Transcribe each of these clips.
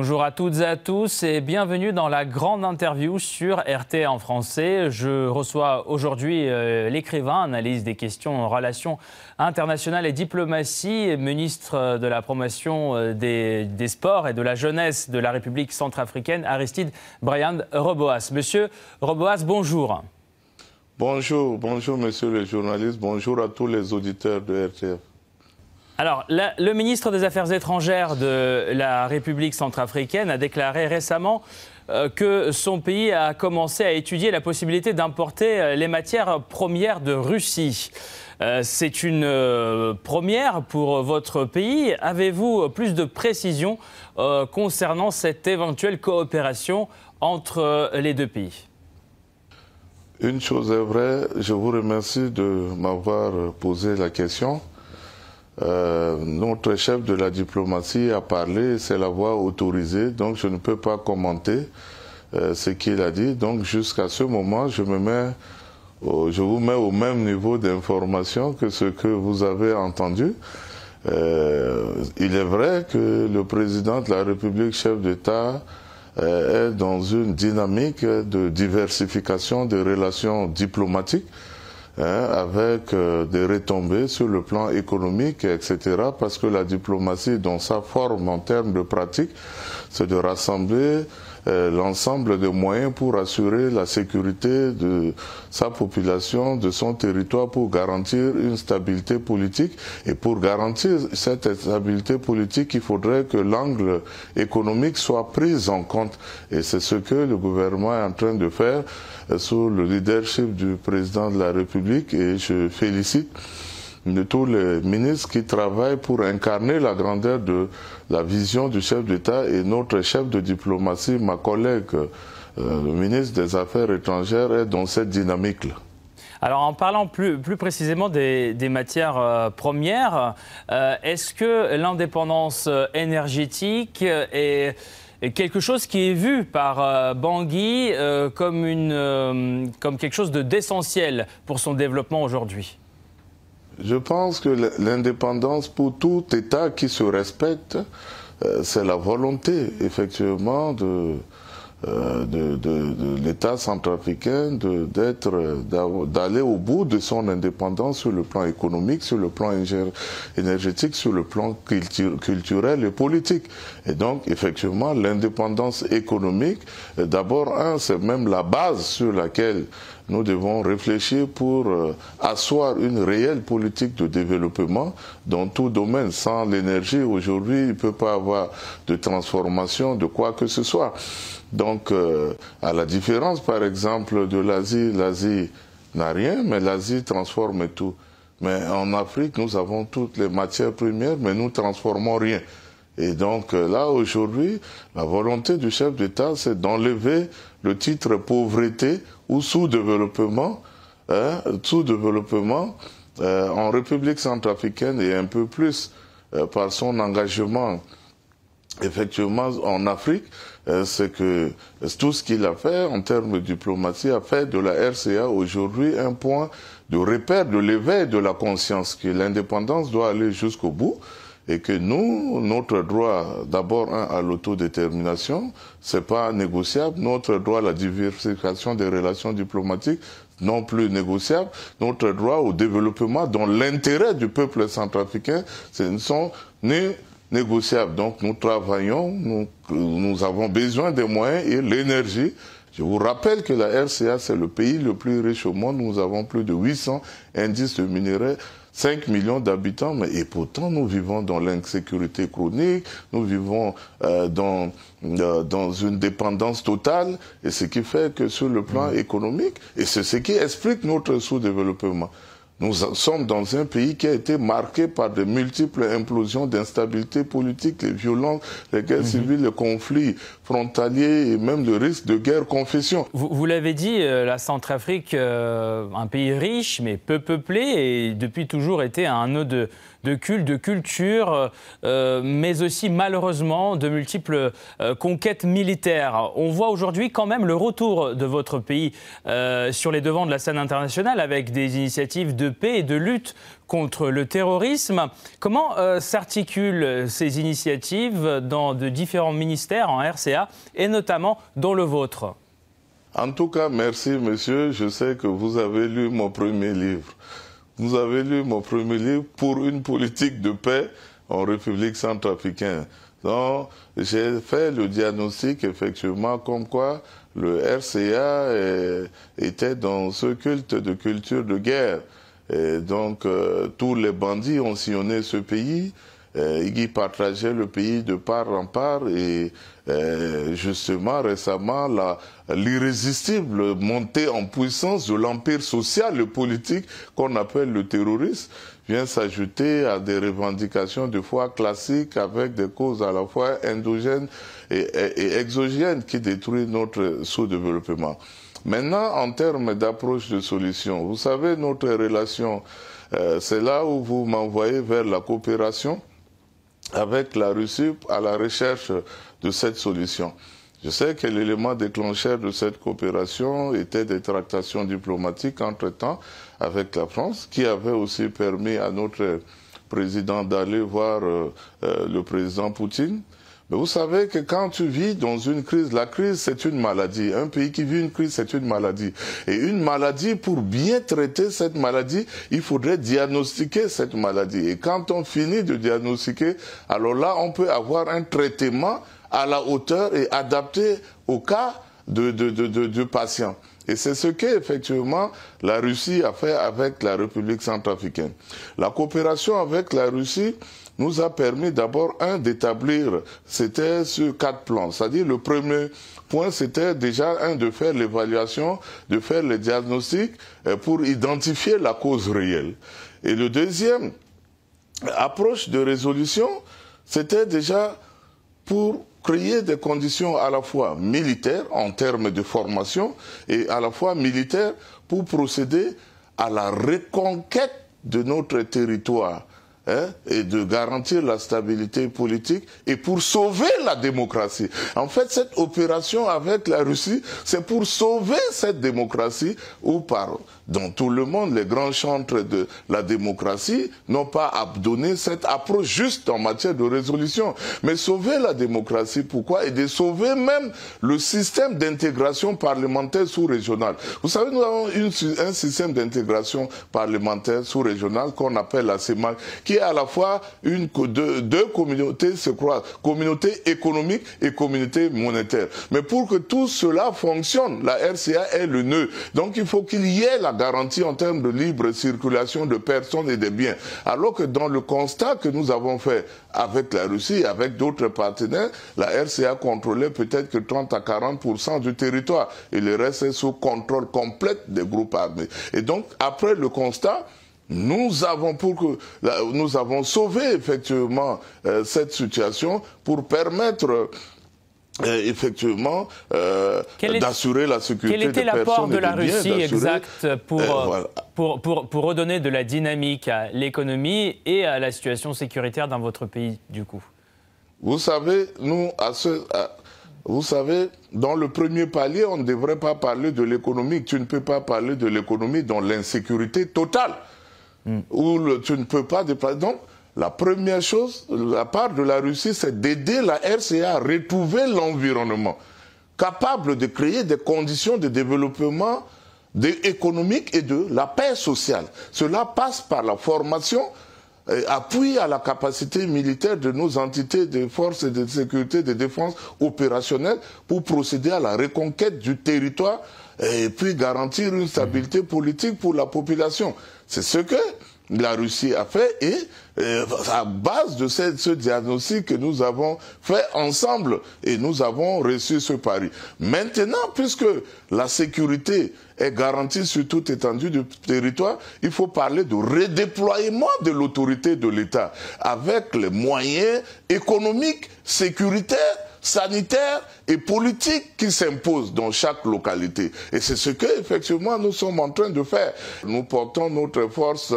Bonjour à toutes et à tous et bienvenue dans la grande interview sur RT en français. Je reçois aujourd'hui euh, l'écrivain, analyse des questions en relations internationales et diplomatie, ministre de la promotion euh, des, des, sports et de la jeunesse de la République centrafricaine, Aristide Brian Roboas. Monsieur Roboas, bonjour. Bonjour, bonjour monsieur le journaliste, bonjour à tous les auditeurs de RTF. Alors, le ministre des Affaires étrangères de la République centrafricaine a déclaré récemment euh, que son pays a commencé à étudier la possibilité d'importer euh, les matières premières de Russie. Euh, c'est une première pour votre pays. Avez-vous plus de précisions concernant cette éventuelle coopération entre les deux pays? Une chose est vraie, je vous remercie de m'avoir posé la question. Euh, notre chef de la diplomatie a parlé, c'est la voix autorisée, donc je ne peux pas commenter euh, ce qu'il a dit. Donc jusqu'à ce moment, je me mets, je vous mets au même niveau d'information que ce que vous avez entendu. Euh, il est vrai que le président de la République, chef d'État, est dans une dynamique de diversification des relations diplomatiques Hein, avec euh, des retombées sur le plan économique, etc. Parce que la diplomatie, dans sa forme en termes de pratique, c'est de rassembler l'ensemble des moyens pour assurer la sécurité de sa population, de son territoire, pour garantir une stabilité politique. Et pour garantir cette stabilité politique, il faudrait que l'angle économique soit pris en compte. Et c'est ce que le gouvernement est en train de faire euh, sous le leadership du président de la République. Et je félicite de tous les ministres qui travaillent pour incarner la grandeur de la vision du chef d'État et notre chef de diplomatie, ma collègue, euh, le ministre des Affaires étrangères, est dans cette dynamique-là. Alors en parlant plus, précisément des, matières euh, premières, euh, est-ce que l'indépendance énergétique est quelque chose qui est vu par Bangui comme, une, comme quelque chose d'essentiel pour son développement aujourd'hui? Je pense que l'indépendance pour tout État qui se respecte, euh, c'est la volonté effectivement de, euh, de, de, l'État centrafricain d'être d'aller au bout de son indépendance sur le plan économique, sur le plan énergétique, sur le plan culturel et politique. Et donc effectivement l'indépendance économique, d'abord un, c'est même la base sur laquelle nous devons réfléchir pour euh, asseoir une réelle politique de développement dans tout domaine. Sans l'énergie, aujourd'hui, il ne peut pas avoir de transformation de quoi que ce soit. Donc, euh, à la différence, par exemple, de l'Asie, l'Asie n'a rien, mais l'Asie transforme tout. Mais en Afrique, nous avons toutes les matières premières, mais nous transformons rien. Et donc euh, là, aujourd'hui, la volonté du chef d'État, c'est d'enlever le titre pauvreté ou sous-développement, hein, sous-développement euh, en République centrafricaine et un peu plus euh, par son engagement effectivement en Afrique, euh, c'est que tout ce qu'il a fait en termes de diplomatie a fait de la RCA aujourd'hui un point de repère de l'éveil de la conscience, que l'indépendance doit aller jusqu'au bout et que nous, notre droit d'abord à l'autodétermination, c'est pas négociable. Notre droit à la diversification des relations diplomatiques, non plus négociable. Notre droit au développement dont l'intérêt du peuple centrafricain, ce ne sont ni négociables. Donc nous travaillons, nous, nous avons besoin des moyens et l'énergie. Je vous rappelle que la RCA, c'est le pays le plus riche au monde. Nous avons plus de 800 indices de minerais 5 millions d'habitants, mais et pourtant nous vivons dans l'insécurité chronique, nous vivons euh, dans, euh, dans une dépendance totale, et ce qui fait que sur le plan mmh. économique, et c'est ce qui explique notre sous-développement. Nous sommes dans un pays qui a été marqué par de multiples implosions d'instabilité politique, les violences, les guerres mhm. civiles, les conflits frontaliers et même le risque de guerre confession. Vous, l'avez dit, euh, la Centrafrique, euh, un pays riche mais peu peuplé et depuis toujours été un nœud de, de culte, de culture, mais aussi malheureusement de multiples conquêtes militaires. On voit aujourd'hui quand même le retour de votre pays sur les devants de la scène internationale avec des initiatives de paix et de lutte contre le terrorisme. Comment s'articulent ces initiatives dans de différents ministères en RCA et notamment dans le vôtre? En tout cas, merci monsieur. Je sais que vous avez lu mon premier livre. Vous avez lu mon premier livre pour une politique de paix en République centrafricaine. Donc, j'ai fait le diagnostic effectivement comme quoi le RCA était dans ce culte de culture de guerre. Et donc, euh, tous les bandits ont sillonné ce pays. Euh, Iggy partageait le pays de part en part et euh, justement récemment l'irrésistible montée en puissance de l'empire social et politique qu'on appelle le terrorisme vient s'ajouter à des revendications de foi classiques avec des causes à la fois endogènes et, et exogènes qui détruisent notre sous-développement. Maintenant, en termes d'approche de solution, vous savez, notre relation, euh, c'est là où vous m'envoyez vers la coopération avec la Russie à la recherche de cette solution. Je sais que l'élément déclencheur de cette coopération était des tractations diplomatiques entre-temps avec la France, qui avait aussi permis à notre président d'aller voir euh, euh, le président Poutine mais vous savez que quand tu vis dans une crise, la crise c'est une maladie. Un pays qui vit une crise c'est une maladie. Et une maladie, pour bien traiter cette maladie, il faudrait diagnostiquer cette maladie. Et quand on finit de diagnostiquer, alors là on peut avoir un traitement à la hauteur et adapté au cas de, de, de, de, patient. Et c'est ce qu'effectivement la Russie a fait avec la République centrafricaine. La coopération avec la Russie nous a permis d'abord, un, d'établir, c'était sur quatre plans. C'est-à-dire le premier point, c'était déjà, un, de faire l'évaluation, de faire le diagnostic euh, pour identifier la cause réelle. Et le deuxième approche de résolution, c'était déjà pour créer des conditions à la fois militaires en termes de formation et à la fois militaires pour procéder à la reconquête de notre territoire Hein, et de garantir la stabilité politique et pour sauver la démocratie. En fait, cette opération avec la Russie, c'est pour sauver cette démocratie ou par dans tout le monde, les grands chantres de la démocratie n'ont pas abandonné cette approche juste en matière de résolution, mais sauver la démocratie. Pourquoi? Et de sauver même le système d'intégration parlementaire sous-régional. Vous savez, nous avons un système d'intégration parlementaire sous-régional qu'on appelle la CEMAC, qui est à la fois une, deux, deux communautés se croisent, communauté économique et communauté monétaire. Mais pour que tout cela fonctionne, la RCA est le nœud. Donc il faut qu'il y ait la garantie en termes de libre circulation de personnes et de biens. Alors que dans le constat que nous avons fait avec la Russie avec d'autres partenaires, la RCA contrôlait peut-être que 30 à 40% du territoire et le reste est sous contrôle complet des groupes armés. Et donc, après le constat, nous avons pour que nous avons sauvé effectivement euh, cette situation pour permettre effectivement euh, d'assurer la sécurité Quel était l'apport de la Russie exact pour, euh, pour, pour, pour, redonner de la dynamique à l'économie et à la situation sécuritaire dans votre pays, du coup? Vous savez, nous, à ce, vous savez, dans le premier palier, on ne devrait pas parler de l'économie. Tu ne peux pas parler de l'économie dans l'insécurité totale. Hmm. Où tu ne peux pas déplacer. Donc, la première chose, la part de la Russie, c'est d'aider la RCA à retrouver l'environnement, capable de créer des conditions de développement économique et de la paix sociale. Cela passe par la formation, appui à la capacité militaire de nos entités de forces de sécurité, de défense opérationnelle pour procéder à la reconquête du territoire et puis garantir une stabilité politique pour la population. C'est ce que la Russie a fait et euh, à base de ce, diagnostic que nous avons fait ensemble et nous avons reçu ce pari. Maintenant, puisque la sécurité est garantie sur toute étendue du territoire, il faut parler de redéploiement de l'autorité de l'État avec les moyens économiques, sécuritaires, sanitaires et politiques qui s'imposent dans chaque localité. Et c'est ce que, effectivement, nous sommes en train de faire. Nous portons notre force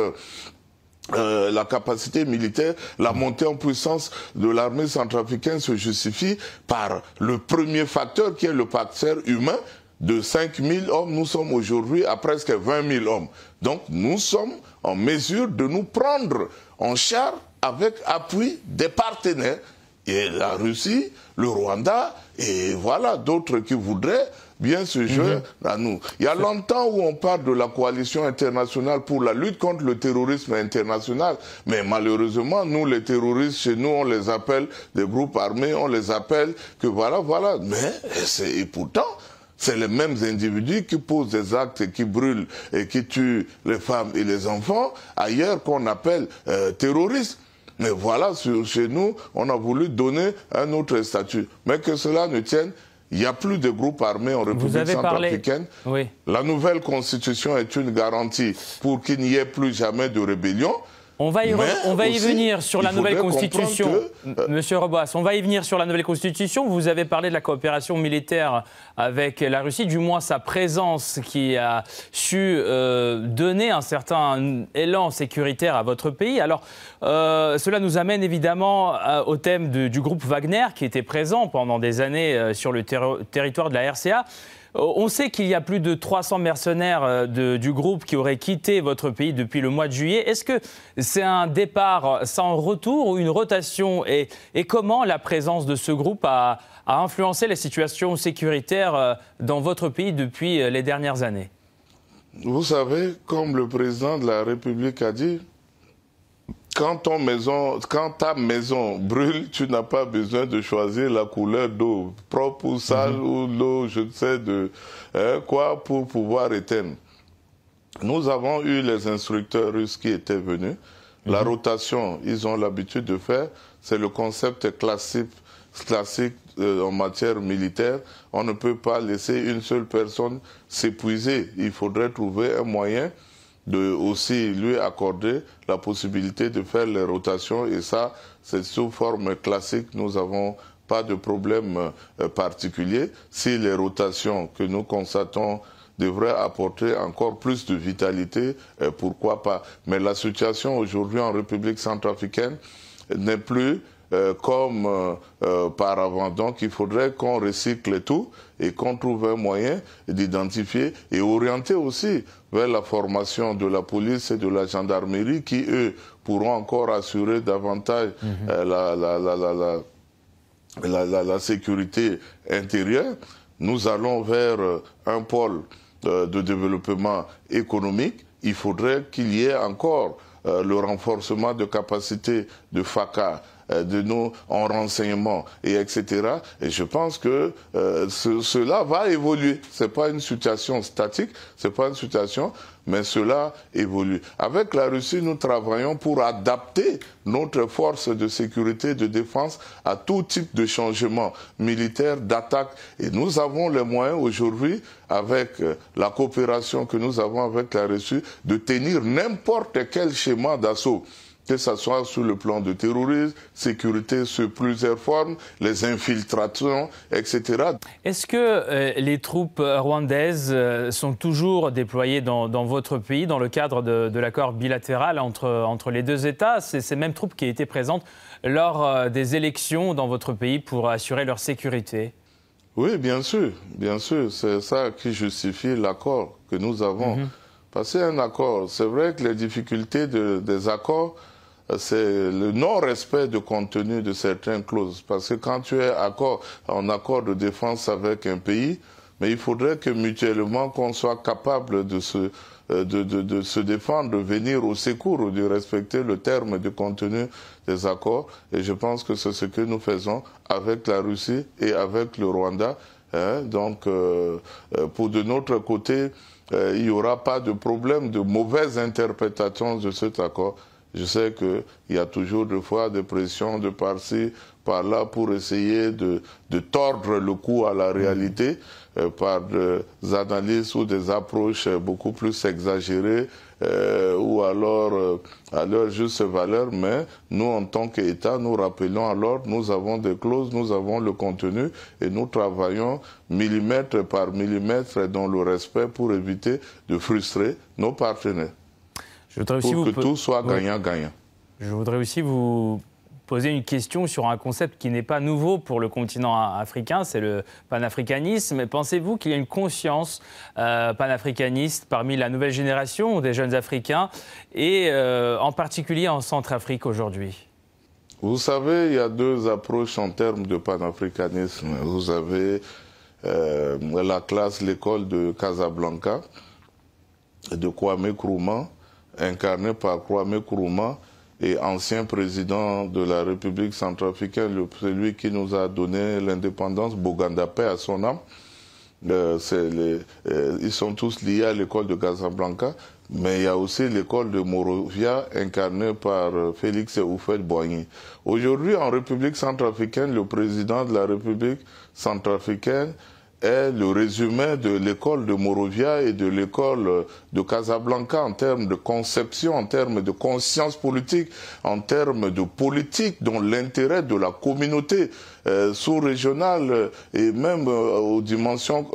euh, la capacité militaire, la montée en puissance de l'armée centrafricaine se justifie par le premier facteur qui est le facteur humain. De 5 000 hommes, nous sommes aujourd'hui à presque 20 000 hommes. Donc nous sommes en mesure de nous prendre en charge avec appui des partenaires la Russie, le Rwanda et voilà d'autres qui voudraient bien se jouer mhm. à nous. Il y a longtemps où on parle de la coalition internationale pour la lutte contre le terrorisme international, mais malheureusement, nous, les terroristes, chez nous, on les appelle des groupes armés, on les appelle que voilà, voilà. Mais, et pourtant, c'est les mêmes individus qui posent des actes et qui brûlent et qui tuent les femmes et les enfants ailleurs qu'on appelle euh, terroristes. Mais voilà, chez nous, on a voulu donner un autre statut. Mais que cela ne tienne, il n'y a plus de groupes armés en République centrafricaine. Oui. La nouvelle constitution est une garantie pour qu'il n'y ait plus jamais de rébellion. On va y, on va y venir sur la nouvelle constitution. Euh, Monsieur Reboas, on va y venir sur la nouvelle constitution. Vous avez parlé de la coopération militaire avec la Russie, du moins sa présence qui a su euh, donner un certain élan sécuritaire à votre pays. Alors, euh, cela nous amène évidemment au thème du groupe Wagner qui était présent pendant des années sur le territoire de la RCA. Euh, on sait qu'il y a plus de 300 mercenaires euh, du groupe qui auraient quitté votre pays depuis le mois de juillet. Est-ce que c'est un départ sans retour ou une rotation? Et, comment la présence de ce groupe a, influencé la situation sécuritaire euh, dans votre pays depuis les dernières années? Vous savez, comme le président de la République a dit, quand, maison, quand ta maison brûle, tu n'as pas besoin de choisir la couleur d'eau, propre ou sale, mhm. ou l'eau, je ne sais de hein, quoi, pour pouvoir éteindre. Nous avons eu les instructeurs russes qui étaient venus. La mhm. rotation, ils ont l'habitude de faire. C'est le concept classique, classique euh, en matière militaire. On ne peut pas laisser une seule personne s'épuiser. Il faudrait trouver un moyen de aussi lui accorder la possibilité de faire les rotations et ça, c'est sous forme classique. Nous n'avons pas de problème euh, particulier. Si les rotations que nous constatons devraient apporter encore plus de vitalité, euh, pourquoi pas. Mais la situation aujourd'hui en République centrafricaine n'est plus euh, comme euh, euh, par avant. Donc il faudrait qu'on recycle tout et qu'on trouve un moyen d'identifier et orienter aussi vers la formation de la police et de la gendarmerie qui, eux, pourront encore assurer davantage mhm. la, la, la, sécurité intérieure. Nous allons vers un pôle de développement économique. Il faudrait qu'il y ait encore le renforcement de capacités de FACA de nous en et etc. Et je pense que euh, cela va évoluer. C'est pas une situation statique, c'est pas une situation, mais cela évolue. Avec la Russie, nous travaillons pour adapter notre force de sécurité de défense à tout type de changement militaire, d'attaque. Et nous avons les moyens aujourd'hui, avec euh, la coopération que nous avons avec la Russie, de tenir n'importe quel schéma d'assaut que ce soit sur le plan de terrorisme, sécurité sur plusieurs formes, les infiltrations, etc. Est-ce que euh, les troupes rwandaises euh, sont toujours déployées dans, votre pays dans le cadre de, l'accord bilatéral entre, entre les deux États? C'est ces mêmes troupes qui étaient présentes lors euh, des élections dans votre pays pour assurer leur sécurité? Oui, bien sûr, bien sûr. C'est ça qui justifie l'accord que nous avons. Mhm. Passer un accord, c'est vrai que les difficultés des accords c'est le non-respect de contenu de certaines clauses. Parce que quand tu es accord, en accord de défense avec un pays, mais il faudrait que mutuellement qu'on soit capable de se, euh, défendre, de venir au secours ou de respecter le terme de contenu des accords. Et je pense que c'est ce que nous faisons avec la Russie et avec le Rwanda. Hein. Donc, euh, euh, pour de notre côté, il n'y aura pas de problème de mauvaise interprétation de cet accord. Je sais qu'il y a toujours des fois des pressions de par-ci, par-là pour essayer de, de, tordre le cou à la réalité euh, par des analyses ou des approches beaucoup plus exagérées euh, ou alors euh, à leur juste valeur. Mais nous, en tant qu'État, nous rappelons alors, nous avons des clauses, nous avons le contenu et nous travaillons millimètre par millimètre dans le respect pour éviter de frustrer nos partenaires. Pour que tout soit gagnant-gagnant. Je voudrais aussi vous poser une question sur un concept qui n'est pas nouveau pour le continent africain, c'est le panafricanisme. Pensez-vous qu'il y a une conscience euh, panafricaniste parmi la nouvelle génération des jeunes Africains et euh, en particulier en Centrafrique aujourd'hui? Vous savez, il y a deux approches en termes de panafricanisme. Vous avez euh, la classe, l'école de Casablanca, de Kwame Nkrumah, incarnée par Kwame Nkrumah, et ancien président de la République centrafricaine, celui qui nous a donné l'indépendance, Boganda Paix à son âme. Euh, euh, ils sont tous liés à l'école de Casablanca, mais il y a aussi l'école de Morovia incarnée par euh, Félix Oufel-Boigny. Aujourd'hui, en République centrafricaine, le président de la République centrafricaine est le résumé de l'école de Morovia et de l'école de Casablanca en termes de conception, en termes de conscience politique, en termes de politique dont l'intérêt de la communauté euh, sous-régionale et même euh, aux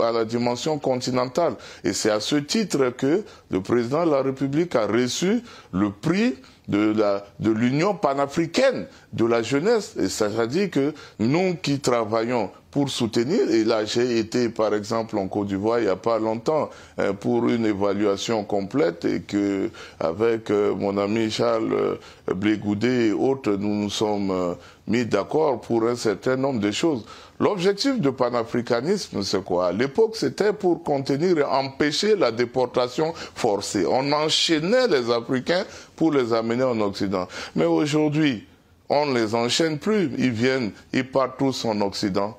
à la dimension continentale. Et c'est à ce titre que le président de la République a reçu le prix de la de l'Union panafricaine de la jeunesse. Et ça veut dire que nous qui travaillons pour soutenir. Et là, j'ai été, par exemple, en Côte d'Ivoire il n'y a pas longtemps hein, pour une évaluation complète et que, avec euh, mon ami Charles euh, Blégoudé et autres, nous nous sommes euh, mis d'accord pour un certain nombre de choses. L'objectif du panafricanisme, c'est quoi? À l'époque, c'était pour contenir et empêcher la déportation forcée. On enchaînait les Africains pour les amener en Occident. Mais aujourd'hui, on ne les enchaîne plus. Ils viennent, ils partent tous en Occident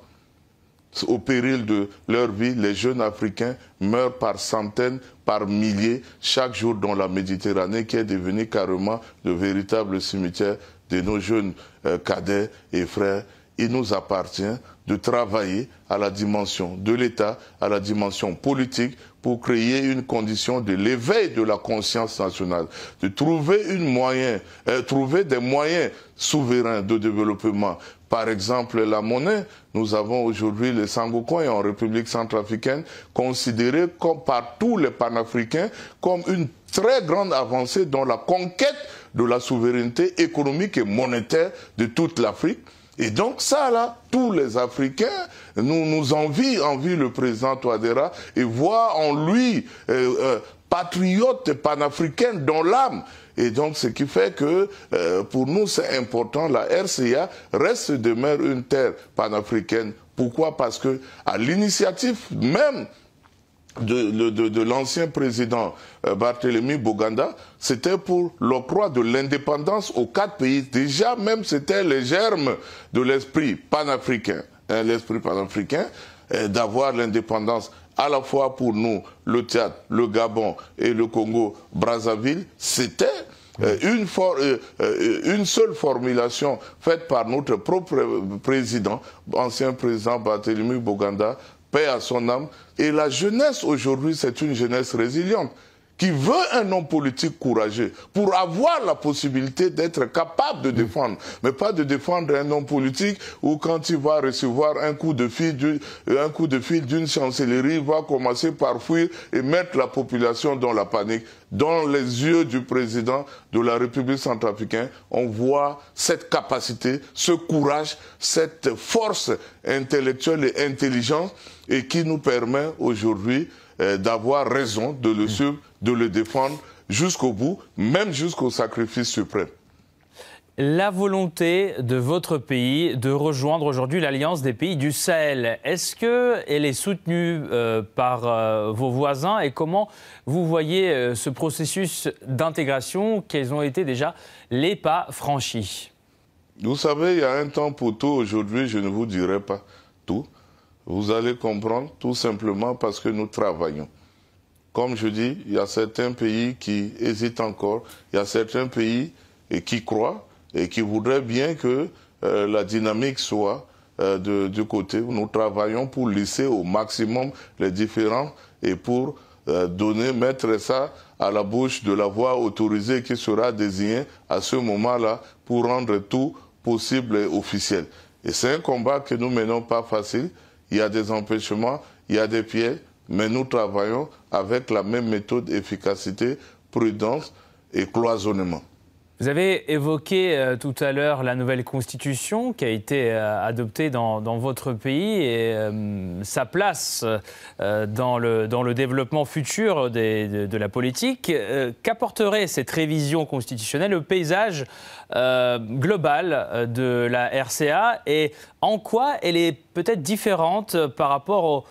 au péril de leur vie, les jeunes Africains meurent par centaines, par milliers, chaque jour dans la Méditerranée, qui est devenue carrément le véritable cimetière de nos jeunes euh, cadets et frères. Il nous appartient de travailler à la dimension de l'État, à la dimension politique, pour créer une condition de l'éveil de la conscience nationale, de trouver une moyen, euh, trouver des moyens souverains de développement. Par exemple, la monnaie, nous avons aujourd'hui le Sangokoin en République centrafricaine, considéré comme, par tous les panafricains comme une très grande avancée dans la conquête de la souveraineté économique et monétaire de toute l'Afrique. Et donc ça, là, tous les Africains nous, nous envient, envient le président Touadéra et voient en lui euh, euh, patriote panafricain dans l'âme. Et donc, ce qui fait que euh, pour nous, c'est important. La RCA reste demeure une terre panafricaine. Pourquoi? Parce que à l'initiative même de, l'ancien président euh, Barthélemy Boganda, c'était pour l'octroi de l'indépendance aux quatre pays. Déjà, même, c'était les germes de l'esprit panafricain, hein, l'esprit panafricain, euh, d'avoir l'indépendance à la fois pour nous, le Tchad, le Gabon et le Congo, Brazzaville, c'était euh, une, une, seule formulation faite par notre propre président, ancien président Barthélemy Boganda, paix à son âme. Et la jeunesse aujourd'hui, c'est une jeunesse résiliente qui veut un homme politique courageux pour avoir la possibilité d'être capable de défendre, mais pas de défendre un homme politique où quand il va recevoir un coup de fil, un coup de fil d'une chancellerie, il va commencer par fuir et mettre la population dans la panique. Dans les yeux du président de la République centrafricaine, on voit cette capacité, ce courage, cette force intellectuelle et intelligente et qui nous permet aujourd'hui euh, d'avoir raison de le suivre, de le défendre jusqu'au bout, même jusqu'au sacrifice suprême. La volonté de votre pays de rejoindre aujourd'hui l'Alliance des pays du Sahel, est-ce qu'elle est soutenue euh, par euh, vos voisins et comment vous voyez ce processus d'intégration? Quels ont été déjà les pas franchis? Vous savez, il y a un temps pour tout. Aujourd'hui, je ne vous dirai pas tout. Vous allez comprendre tout simplement parce que nous travaillons. Comme je dis, il y a certains pays qui hésitent encore, il y a certains pays qui croient et qui voudraient bien que euh, la dynamique soit euh, de, du côté. Nous travaillons pour lisser au maximum les différents et pour euh, donner, mettre ça à la bouche de la voix autorisée qui sera désignée à ce moment-là pour rendre tout possible et officiel. Et c'est un combat que nous menons pas facile il y a des empêchements, il y a des pièges, mais nous travaillons avec la même méthode, efficacité, prudence et cloisonnement. Vous avez évoqué euh, tout à l'heure la nouvelle constitution qui a été euh, adoptée dans, votre pays et euh, sa place dans, le, développement futur de, la politique. Qu'apporterait cette révision constitutionnelle au paysage global de la RCA et en quoi elle est peut-être différente par rapport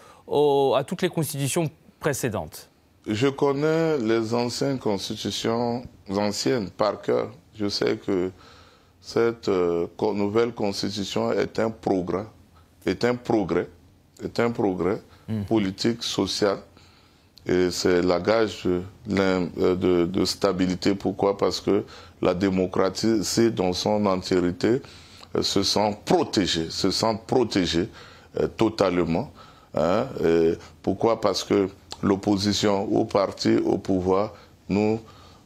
à toutes les constitutions précédentes? Je connais les anciennes constitutions anciennes par cœur je sais que cette euh, nouvelle constitution est un progrès, est un progrès, est un progrès hmm. politique, social. Et c'est la gage euh, de, de, stabilité. Pourquoi? Parce que la démocratie, c'est dans son entièreté, euh, se sent protégée, se sent protégée totalement. Hein. pourquoi? Parce que l'opposition au parti au pouvoir, nous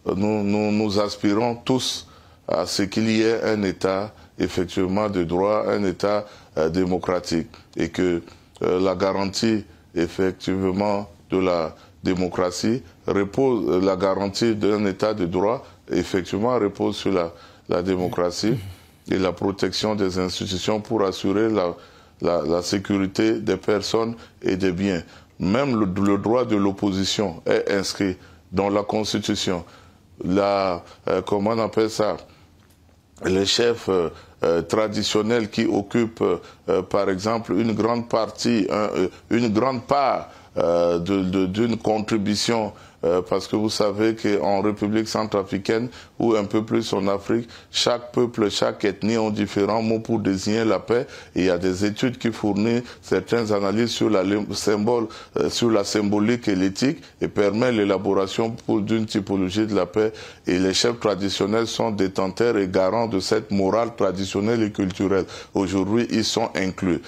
nous, nous, aspirons tous à ce qu'il y ait un État effectivement de droit, un État euh, démocratique et que euh, la garantie effectivement de la démocratie repose, euh, la garantie d'un État de droit effectivement repose sur la, démocratie et la protection des institutions pour assurer la, sécurité des personnes et des biens. Même le droit de l'opposition est inscrit dans la Constitution la, euh, comment on appelle ça, les chefs euh, euh, traditionnels qui occupent, par exemple, une grande partie, une grande part d'une contribution euh, parce que vous savez qu'en République centrafricaine ou un peu plus en Afrique, chaque peuple, chaque ethnie ont différents mots pour désigner la paix. Il y a des études qui fournissent certaines analyses sur la symbole, euh, sur la symbolique et l'éthique et permettent l'élaboration d'une typologie de la paix. Et les chefs traditionnels sont détenteurs et garants de cette morale traditionnelle et culturelle. Aujourd'hui, ils sont inclus.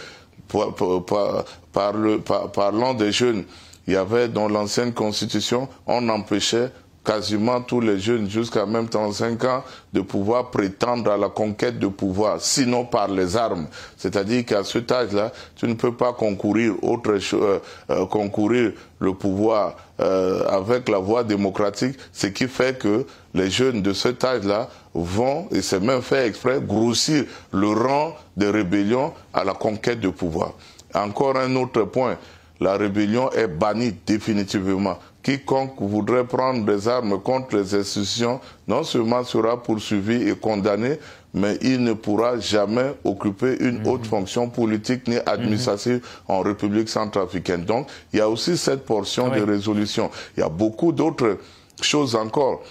parlons des jeunes il y avait dans l'ancienne constitution, on empêchait quasiment tous les jeunes jusqu'à même 35 ans de pouvoir prétendre à la conquête de pouvoir, sinon par les armes. C'est-à-dire qu'à cet âge-là, tu ne peux pas concourir autre euh, euh, concourir le pouvoir euh, avec la voie démocratique, ce qui fait que les jeunes de cet âge-là vont, et c'est même fait exprès, grossir le rang de rébellion à la conquête de pouvoir. Encore un autre point, la rébellion est bannie définitivement. Quiconque voudrait prendre des armes contre les institutions, non seulement sera poursuivi et condamné, mais il ne pourra jamais occuper une mhm. haute fonction politique ni administrative en République centrafricaine. Donc, il y a aussi cette portion de résolution. Il y a beaucoup d'autres choses encore.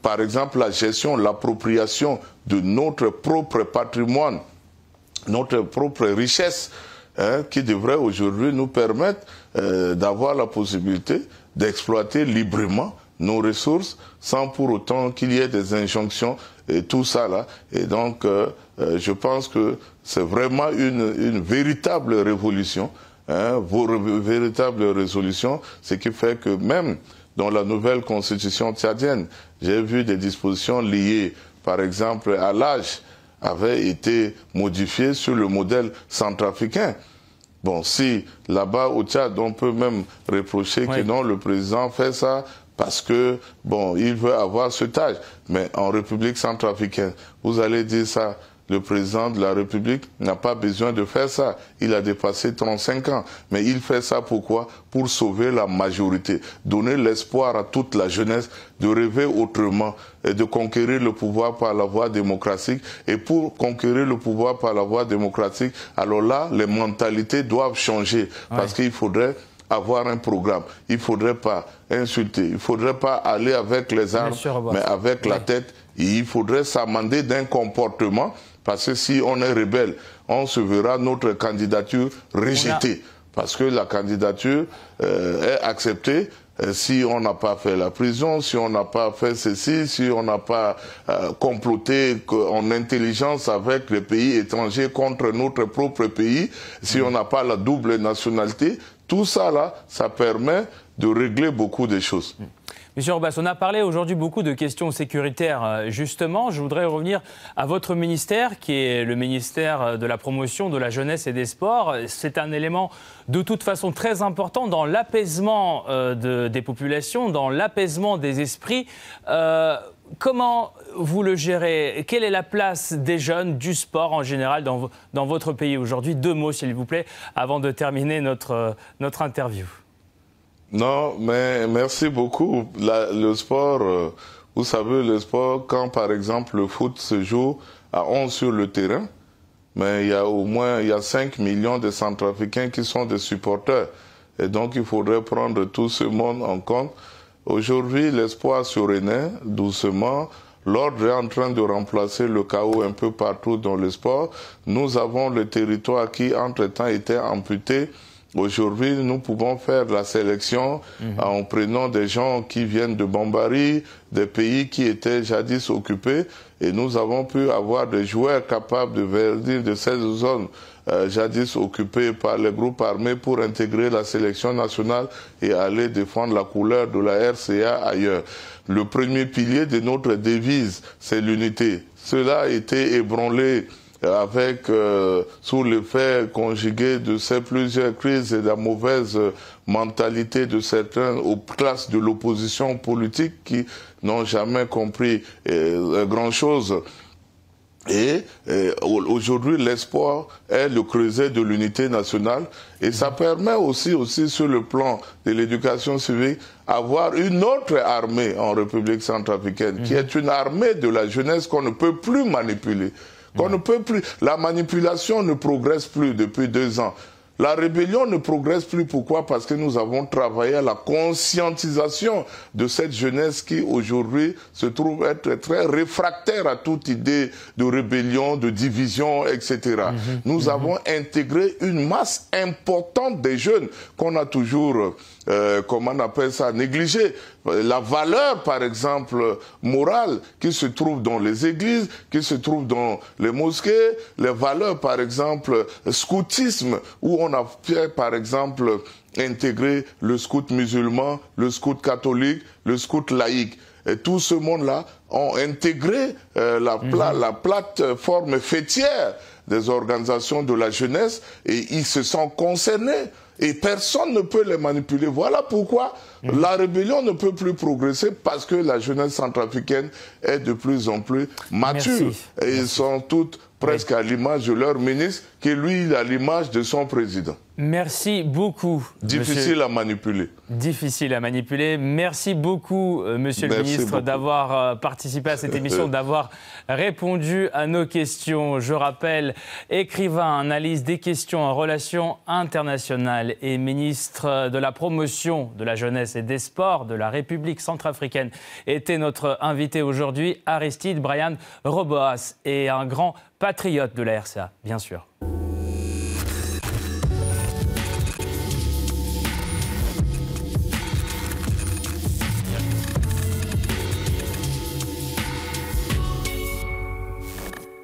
Par exemple, la gestion, l'appropriation de notre propre patrimoine, notre propre richesse. Hein, qui devrait aujourd'hui nous permettre euh, d'avoir la possibilité d'exploiter librement nos ressources sans pour autant qu'il y ait des injonctions et tout ça là. Et donc, euh, euh, je pense que c'est vraiment une, véritable révolution, hein, véritable résolution, ce qui fait que même dans la nouvelle constitution tchadienne, j'ai vu des dispositions liées, par exemple, à l'âge avait été modifié sur le modèle centrafricain. Bon, si là-bas au Tchad, on peut même reprocher que non, le président fait ça parce que, bon, il veut avoir ce âge. Mais en République centrafricaine, vous allez dire ça le président de la République n'a pas besoin de faire ça. Il a dépassé 35 ans. Mais il fait ça pourquoi? Pour sauver la majorité, donner l'espoir à toute la jeunesse de rêver autrement et de conquérir le pouvoir par la voie démocratique. Et pour conquérir le pouvoir par la voie démocratique, alors là, les mentalités doivent changer. Parce qu'il faudrait avoir un programme. Il faudrait pas insulter. Il faudrait pas aller avec les armes, mais avec la tête. il faudrait s'amender d'un comportement parce que si on est rebelle, on se verra notre candidature rejetée. Parce que la candidature euh, est acceptée euh, si on n'a pas fait la prison, si on n'a pas fait ceci, si on n'a pas euh, comploté en intelligence avec les pays étrangers contre notre propre pays, si on n'a pas la double nationalité, tout ça là, ça permet de régler beaucoup de choses. Monsieur Orbas, on a parlé aujourd'hui beaucoup de questions sécuritaires. Euh, justement, je voudrais revenir à votre ministère, qui est le ministère de la promotion de la jeunesse et des sports. C'est un élément de toute façon très important dans l'apaisement euh, des populations, dans l'apaisement des esprits. Euh, comment vous le gérez? Quelle est la place des jeunes, du sport en général dans, votre pays aujourd'hui? Deux mots, s'il vous plaît, avant de terminer notre interview. Non, mais merci beaucoup. le sport, euh, vous savez, le sport, quand par exemple le foot se joue à 11 sur le terrain, mais il y a au moins il y a 5 millions de Centrafricains qui sont des supporters. Et donc il faudrait prendre tout ce monde en compte. Aujourd'hui, l'espoir surrénait doucement. L'ordre est en train de remplacer le chaos un peu partout dans le sport. Nous avons le territoire qui, entre-temps, était amputé. Aujourd'hui, nous pouvons faire la sélection mhm. en prenant des gens qui viennent de Bambari, des pays qui étaient jadis occupés, et nous avons pu avoir des joueurs capables de venir de ces zones euh, jadis occupées par les groupes armés pour intégrer la sélection nationale et aller défendre la couleur de la RCA ailleurs. Le premier pilier de notre devise, c'est l'unité. Cela a été ébranlé avec euh, sous l'effet conjugué de ces plusieurs crises et de la mauvaise mentalité de certains aux classes de l'opposition politique qui n'ont jamais compris euh, grand-chose. Et, aujourd'hui, l'espoir est le creuset de l'unité nationale et ça permet aussi, aussi sur le plan de l'éducation civique, avoir une autre armée en République centrafricaine, qui mhm. est une armée de la jeunesse qu'on ne peut plus manipuler. Qu'on ne peut plus. La manipulation ne progresse plus depuis deux ans. La rébellion ne progresse plus. Pourquoi? Parce que nous avons travaillé à la conscientisation de cette jeunesse qui aujourd'hui se trouve être très réfractaire à toute idée de rébellion, de division, etc. Mhm. nous mhm. avons intégré une masse importante des jeunes qu'on a toujours, euh, comment on appelle ça, négligé. La valeur, par exemple, morale qui se trouve dans les églises, qui se trouve dans les mosquées, les valeurs, par exemple, scoutisme, où on a fait, par exemple, intégrer le scout musulman, le scout catholique, le scout laïque. Et tout ce monde-là ont intégré euh, la, mhm. la plateforme fêtière des organisations de la jeunesse et ils se sont concernés. Et personne ne peut les manipuler. Voilà pourquoi mhm. la rébellion ne peut plus progresser parce que la jeunesse centrafricaine est de plus en plus mature. Et ils sont toutes presque à l'image de leur ministre, qui lui, à l'image de son président. Merci beaucoup. Difficile à manipuler. Difficile à manipuler. Merci beaucoup, euh, Monsieur le Ministre, d'avoir euh, participé à cette émission, d'avoir répondu à nos questions. Je rappelle, écrivain, analyse des questions en relations internationales et ministre de la promotion de la jeunesse et des sports de la République centrafricaine, était notre invité aujourd'hui, Aristide Brian Roboas, et un grand patriote de la RCA, bien sûr.